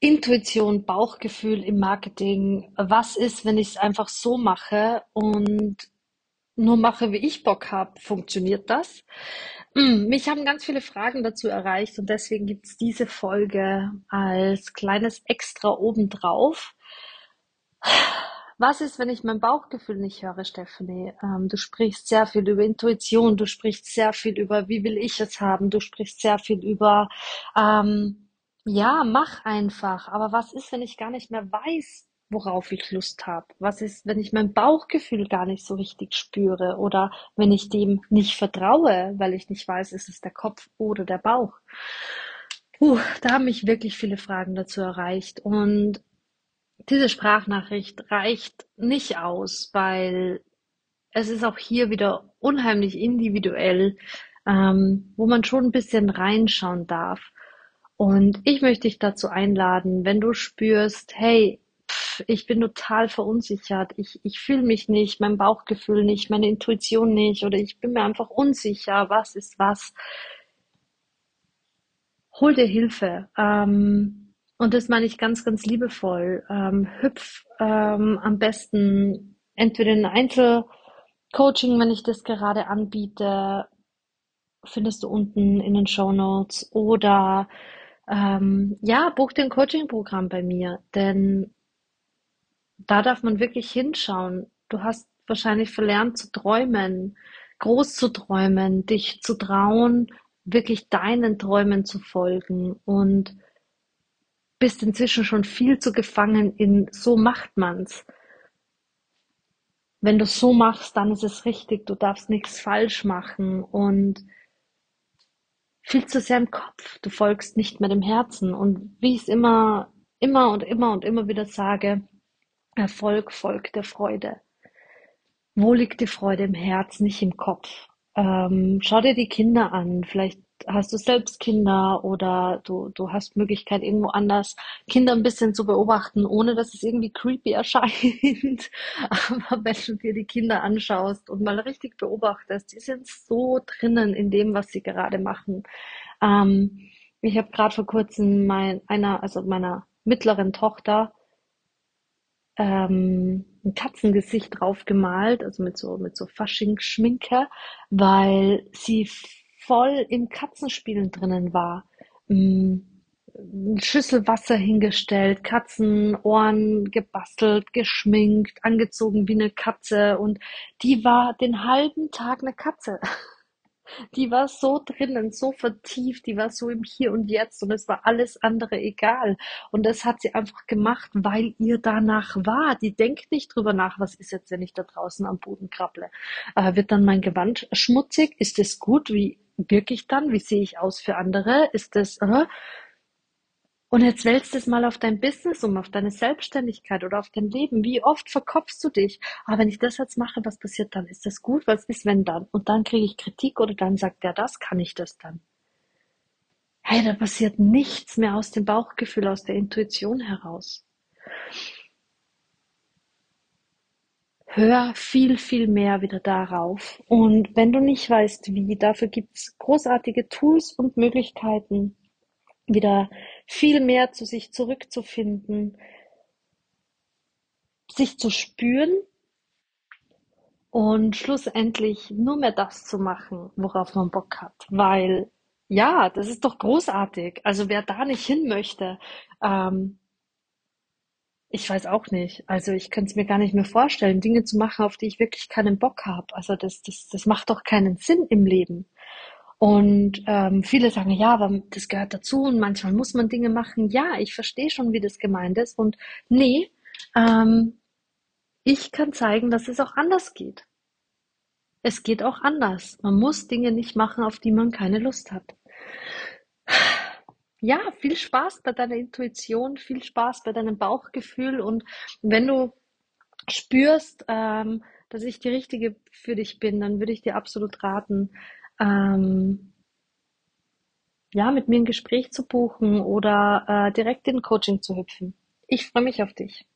Intuition, Bauchgefühl im Marketing. Was ist, wenn ich es einfach so mache und nur mache, wie ich Bock habe? Funktioniert das? Mm, Mich haben ganz viele Fragen dazu erreicht und deswegen gibt es diese Folge als kleines Extra obendrauf. Was ist, wenn ich mein Bauchgefühl nicht höre, Stephanie? Ähm, du sprichst sehr viel über Intuition, du sprichst sehr viel über, wie will ich es haben, du sprichst sehr viel über, ähm, ja, mach einfach. Aber was ist, wenn ich gar nicht mehr weiß, worauf ich Lust habe? Was ist, wenn ich mein Bauchgefühl gar nicht so richtig spüre oder wenn ich dem nicht vertraue, weil ich nicht weiß, ist es der Kopf oder der Bauch? Puh, da haben mich wirklich viele Fragen dazu erreicht und diese Sprachnachricht reicht nicht aus, weil es ist auch hier wieder unheimlich individuell, ähm, wo man schon ein bisschen reinschauen darf. Und ich möchte dich dazu einladen, wenn du spürst, hey, pff, ich bin total verunsichert, ich, ich fühle mich nicht, mein Bauchgefühl nicht, meine Intuition nicht oder ich bin mir einfach unsicher, was ist was, hol dir Hilfe. Ähm, und das meine ich ganz, ganz liebevoll. Ähm, hüpf ähm, am besten entweder in ein Einzelcoaching, wenn ich das gerade anbiete, findest du unten in den Show Notes oder ähm, ja, buch dir ein Coaching-Programm bei mir, denn da darf man wirklich hinschauen. Du hast wahrscheinlich verlernt zu träumen, groß zu träumen, dich zu trauen, wirklich deinen Träumen zu folgen und bist inzwischen schon viel zu gefangen in so macht man's. Wenn du so machst, dann ist es richtig, du darfst nichts falsch machen und viel zu sehr im Kopf. Du folgst nicht mehr dem Herzen. Und wie ich es immer, immer und immer und immer wieder sage, Erfolg folgt der Freude. Wo liegt die Freude im Herz, nicht im Kopf? Ähm, schau dir die Kinder an. Vielleicht hast du selbst Kinder oder du, du hast Möglichkeit, irgendwo anders Kinder ein bisschen zu beobachten, ohne dass es irgendwie creepy erscheint. Aber wenn du dir die Kinder anschaust und mal richtig beobachtest, die sind so drinnen in dem, was sie gerade machen. Ähm, ich habe gerade vor kurzem mein, einer, also meiner mittleren Tochter, ähm, ein Katzengesicht drauf gemalt, also mit so, mit so Fasching-Schminke, weil sie voll im Katzenspielen drinnen war. Mm, Schüssel Wasser hingestellt, Katzenohren gebastelt, geschminkt, angezogen wie eine Katze und die war den halben Tag eine Katze. Die war so drinnen, so vertieft, die war so im Hier und Jetzt und es war alles andere egal. Und das hat sie einfach gemacht, weil ihr danach war. Die denkt nicht drüber nach, was ist jetzt, wenn ich da draußen am Boden krabble. Äh, wird dann mein Gewand schmutzig? Ist es gut? Wie wirke ich dann? Wie sehe ich aus für andere? Ist das, äh? Und jetzt wälzt es mal auf dein Business um, auf deine Selbstständigkeit oder auf dein Leben. Wie oft verkopfst du dich? Ah, wenn ich das jetzt mache, was passiert dann? Ist das gut? Was ist, wenn dann? Und dann kriege ich Kritik oder dann sagt der das, kann ich das dann? Hey, da passiert nichts mehr aus dem Bauchgefühl, aus der Intuition heraus. Hör viel, viel mehr wieder darauf. Und wenn du nicht weißt, wie, dafür gibt's großartige Tools und Möglichkeiten, wieder viel mehr zu sich zurückzufinden, sich zu spüren und schlussendlich nur mehr das zu machen, worauf man Bock hat. Weil, ja, das ist doch großartig. Also wer da nicht hin möchte, ähm, ich weiß auch nicht. Also ich könnte es mir gar nicht mehr vorstellen, Dinge zu machen, auf die ich wirklich keinen Bock habe. Also das, das, das macht doch keinen Sinn im Leben. Und ähm, viele sagen, ja, aber das gehört dazu und manchmal muss man Dinge machen. Ja, ich verstehe schon, wie das gemeint ist. Und nee, ähm, ich kann zeigen, dass es auch anders geht. Es geht auch anders. Man muss Dinge nicht machen, auf die man keine Lust hat. Ja, viel Spaß bei deiner Intuition, viel Spaß bei deinem Bauchgefühl und wenn du spürst, ähm, dass ich die Richtige für dich bin, dann würde ich dir absolut raten, ähm, ja, mit mir ein Gespräch zu buchen oder äh, direkt in Coaching zu hüpfen. Ich freue mich auf dich.